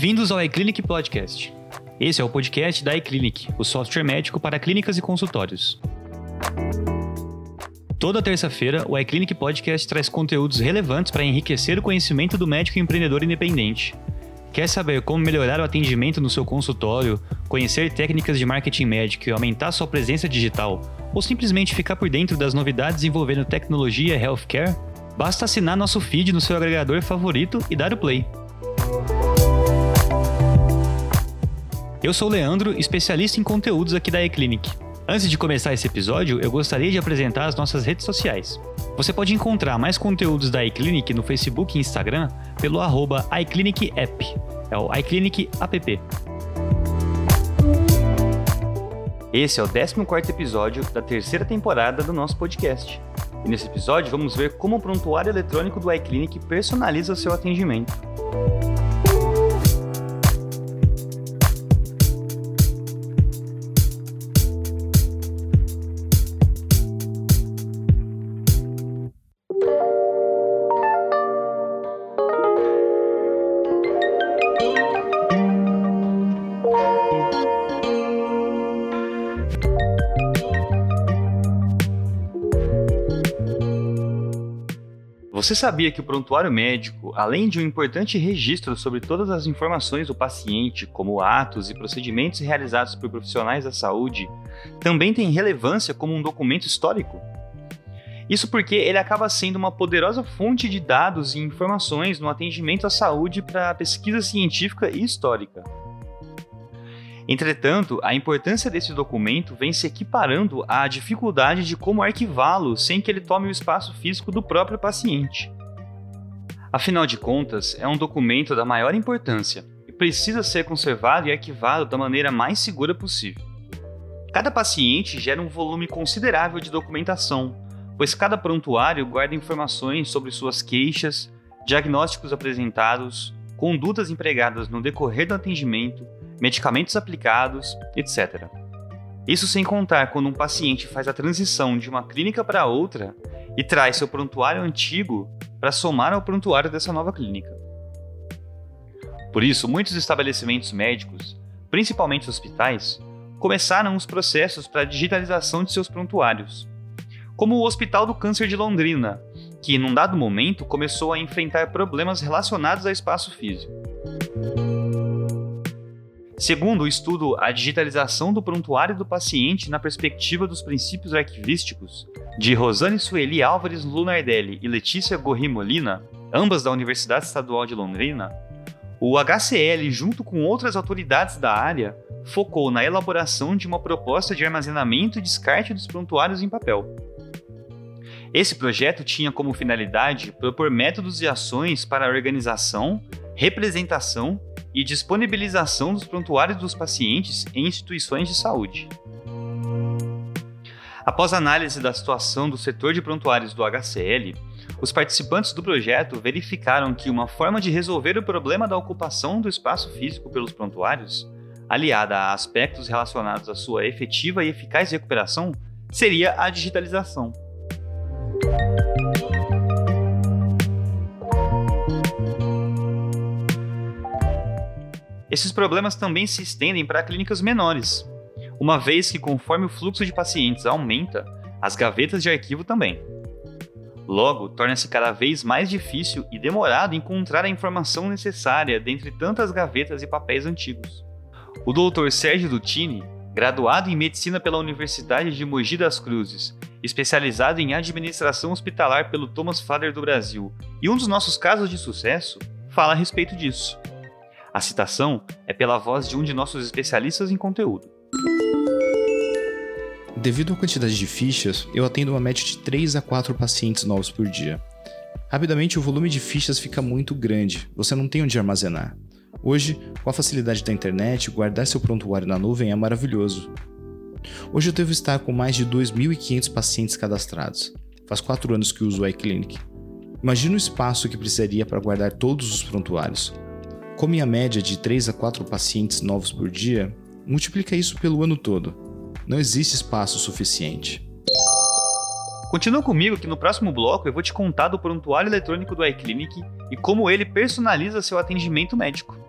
Bem-vindos ao iClinic Podcast. Esse é o podcast da iClinic, o software médico para clínicas e consultórios. Toda terça-feira, o iClinic Podcast traz conteúdos relevantes para enriquecer o conhecimento do médico empreendedor independente. Quer saber como melhorar o atendimento no seu consultório, conhecer técnicas de marketing médico e aumentar sua presença digital, ou simplesmente ficar por dentro das novidades envolvendo tecnologia e healthcare? Basta assinar nosso feed no seu agregador favorito e dar o play. Eu sou o Leandro, especialista em conteúdos aqui da eClinic. Antes de começar esse episódio, eu gostaria de apresentar as nossas redes sociais. Você pode encontrar mais conteúdos da iClinic no Facebook e Instagram pelo arroba iClinicApp, é o iClinic App. Esse é o 14 episódio da terceira temporada do nosso podcast. E nesse episódio vamos ver como o prontuário eletrônico do iClinic personaliza seu atendimento. Você sabia que o prontuário médico, além de um importante registro sobre todas as informações do paciente, como atos e procedimentos realizados por profissionais da saúde, também tem relevância como um documento histórico? Isso porque ele acaba sendo uma poderosa fonte de dados e informações no atendimento à saúde para pesquisa científica e histórica. Entretanto, a importância desse documento vem se equiparando à dificuldade de como arquivá-lo sem que ele tome o espaço físico do próprio paciente. Afinal de contas, é um documento da maior importância e precisa ser conservado e arquivado da maneira mais segura possível. Cada paciente gera um volume considerável de documentação, pois cada prontuário guarda informações sobre suas queixas, diagnósticos apresentados, condutas empregadas no decorrer do atendimento, medicamentos aplicados, etc. Isso sem contar quando um paciente faz a transição de uma clínica para outra e traz seu prontuário antigo para somar ao prontuário dessa nova clínica. Por isso, muitos estabelecimentos médicos, principalmente hospitais, começaram os processos para a digitalização de seus prontuários, como o Hospital do Câncer de Londrina, que, num dado momento, começou a enfrentar problemas relacionados ao espaço físico. Segundo o estudo A Digitalização do Prontuário do Paciente na Perspectiva dos Princípios Arquivísticos, de Rosane Sueli Álvares Lunardelli e Letícia Gorri Molina, ambas da Universidade Estadual de Londrina, o HCL, junto com outras autoridades da área, focou na elaboração de uma proposta de armazenamento e descarte dos prontuários em papel. Esse projeto tinha como finalidade propor métodos e ações para a organização, representação e disponibilização dos prontuários dos pacientes em instituições de saúde. Após análise da situação do setor de prontuários do HCL, os participantes do projeto verificaram que uma forma de resolver o problema da ocupação do espaço físico pelos prontuários, aliada a aspectos relacionados à sua efetiva e eficaz recuperação, seria a digitalização. Esses problemas também se estendem para clínicas menores, uma vez que, conforme o fluxo de pacientes aumenta, as gavetas de arquivo também. Logo, torna-se cada vez mais difícil e demorado encontrar a informação necessária dentre tantas gavetas e papéis antigos. O Dr. Sérgio Dutini, graduado em medicina pela Universidade de Mogi das Cruzes, especializado em administração hospitalar pelo Thomas Father do Brasil e um dos nossos casos de sucesso, fala a respeito disso. A citação é pela voz de um de nossos especialistas em conteúdo. Devido à quantidade de fichas, eu atendo uma média de 3 a 4 pacientes novos por dia. Rapidamente, o volume de fichas fica muito grande, você não tem onde armazenar. Hoje, com a facilidade da internet, guardar seu prontuário na nuvem é maravilhoso. Hoje eu devo estar com mais de 2.500 pacientes cadastrados. Faz 4 anos que uso o iClinic. Imagina o espaço que precisaria para guardar todos os prontuários. Como em a média de 3 a 4 pacientes novos por dia, multiplica isso pelo ano todo. Não existe espaço suficiente. Continua comigo que no próximo bloco eu vou te contar do prontuário eletrônico do iClinic e como ele personaliza seu atendimento médico.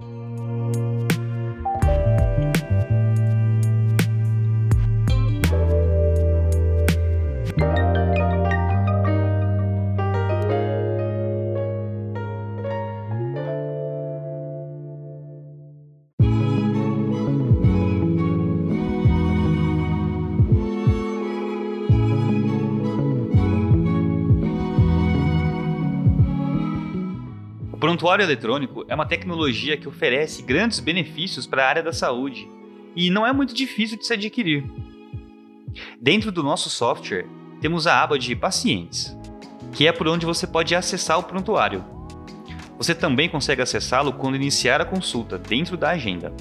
Prontuário eletrônico é uma tecnologia que oferece grandes benefícios para a área da saúde e não é muito difícil de se adquirir. Dentro do nosso software, temos a aba de Pacientes, que é por onde você pode acessar o prontuário. Você também consegue acessá-lo quando iniciar a consulta dentro da agenda.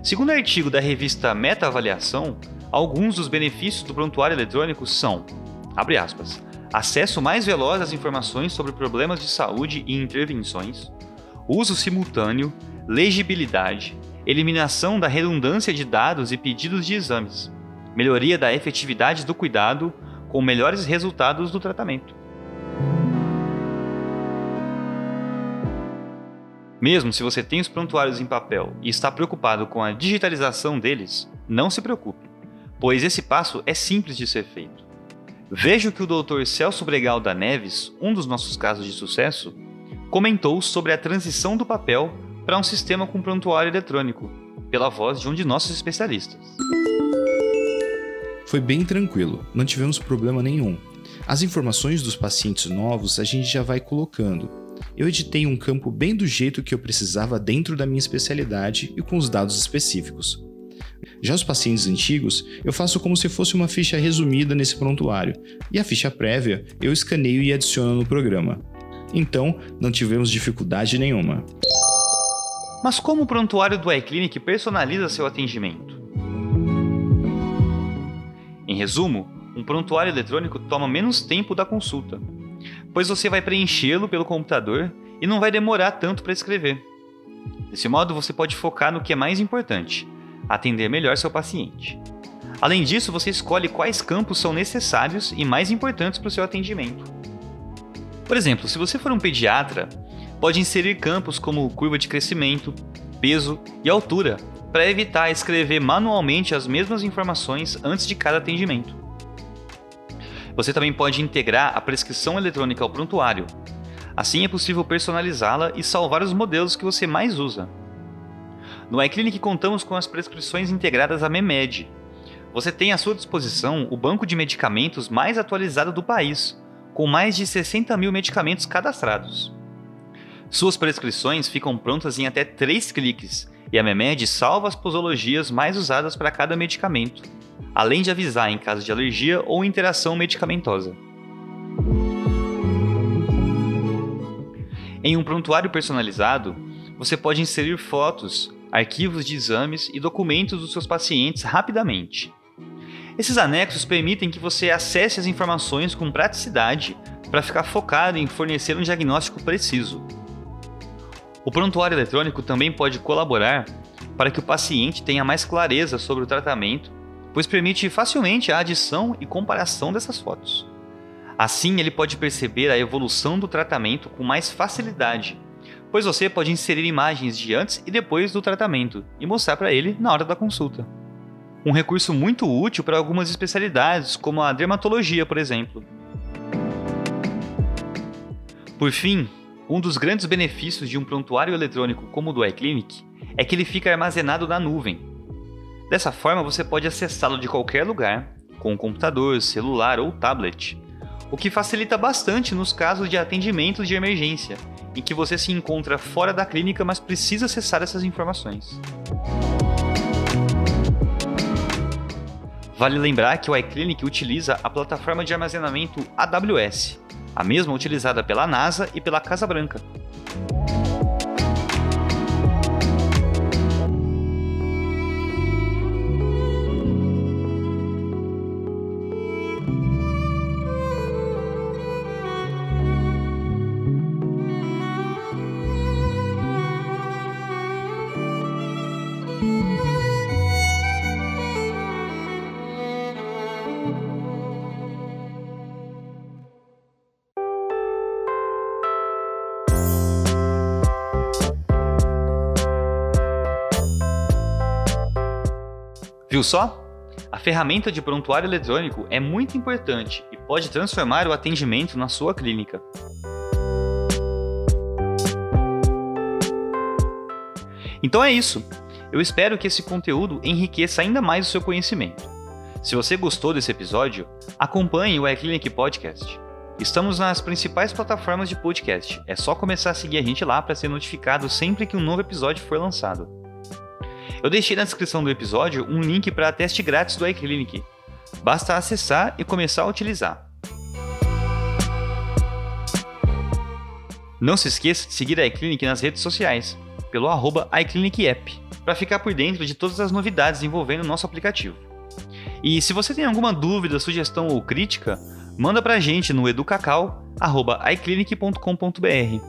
Segundo o artigo da revista Meta Avaliação, alguns dos benefícios do prontuário eletrônico são, abre aspas, acesso mais veloz às informações sobre problemas de saúde e intervenções, uso simultâneo, legibilidade, eliminação da redundância de dados e pedidos de exames, melhoria da efetividade do cuidado com melhores resultados do tratamento. Mesmo se você tem os prontuários em papel e está preocupado com a digitalização deles, não se preocupe, pois esse passo é simples de ser feito. Veja o que o Dr. Celso Bregal da Neves, um dos nossos casos de sucesso, comentou sobre a transição do papel para um sistema com prontuário eletrônico, pela voz de um de nossos especialistas. Foi bem tranquilo, não tivemos problema nenhum. As informações dos pacientes novos a gente já vai colocando. Eu editei um campo bem do jeito que eu precisava dentro da minha especialidade e com os dados específicos. Já os pacientes antigos, eu faço como se fosse uma ficha resumida nesse prontuário, e a ficha prévia eu escaneio e adiciono no programa. Então, não tivemos dificuldade nenhuma. Mas como o prontuário do iClinic personaliza seu atendimento? Em resumo, um prontuário eletrônico toma menos tempo da consulta, pois você vai preenchê-lo pelo computador e não vai demorar tanto para escrever. Desse modo, você pode focar no que é mais importante, atender melhor seu paciente. Além disso, você escolhe quais campos são necessários e mais importantes para o seu atendimento. Por exemplo, se você for um pediatra, pode inserir campos como curva de crescimento, peso e altura para evitar escrever manualmente as mesmas informações antes de cada atendimento. Você também pode integrar a prescrição eletrônica ao prontuário. Assim é possível personalizá-la e salvar os modelos que você mais usa. No iClinic contamos com as prescrições integradas à MEMED. Você tem à sua disposição o banco de medicamentos mais atualizado do país, com mais de 60 mil medicamentos cadastrados. Suas prescrições ficam prontas em até 3 cliques e a MEMED salva as posologias mais usadas para cada medicamento, além de avisar em caso de alergia ou interação medicamentosa. Em um prontuário personalizado, você pode inserir fotos, arquivos de exames e documentos dos seus pacientes rapidamente. Esses anexos permitem que você acesse as informações com praticidade para ficar focado em fornecer um diagnóstico preciso. O prontuário eletrônico também pode colaborar para que o paciente tenha mais clareza sobre o tratamento, pois permite facilmente a adição e comparação dessas fotos. Assim, ele pode perceber a evolução do tratamento com mais facilidade pois você pode inserir imagens de antes e depois do tratamento e mostrar para ele na hora da consulta. Um recurso muito útil para algumas especialidades, como a dermatologia, por exemplo. Por fim, um dos grandes benefícios de um prontuário eletrônico como o do iClinic é que ele fica armazenado na nuvem. Dessa forma, você pode acessá-lo de qualquer lugar, com um computador, celular ou tablet, o que facilita bastante nos casos de atendimentos de emergência em que você se encontra fora da clínica, mas precisa acessar essas informações. Vale lembrar que o iClinic utiliza a plataforma de armazenamento AWS, a mesma utilizada pela NASA e pela Casa Branca. Viu só? A ferramenta de prontuário eletrônico é muito importante e pode transformar o atendimento na sua clínica. Então é isso. Eu espero que esse conteúdo enriqueça ainda mais o seu conhecimento. Se você gostou desse episódio, acompanhe o iClinic Podcast. Estamos nas principais plataformas de podcast. É só começar a seguir a gente lá para ser notificado sempre que um novo episódio for lançado. Eu deixei na descrição do episódio um link para teste grátis do iClinic. Basta acessar e começar a utilizar. Não se esqueça de seguir a iClinic nas redes sociais, pelo arroba iClinicApp, para ficar por dentro de todas as novidades envolvendo o nosso aplicativo. E se você tem alguma dúvida, sugestão ou crítica, manda pra gente no educacau.iclinic.com.br.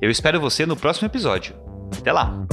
Eu espero você no próximo episódio. Até lá!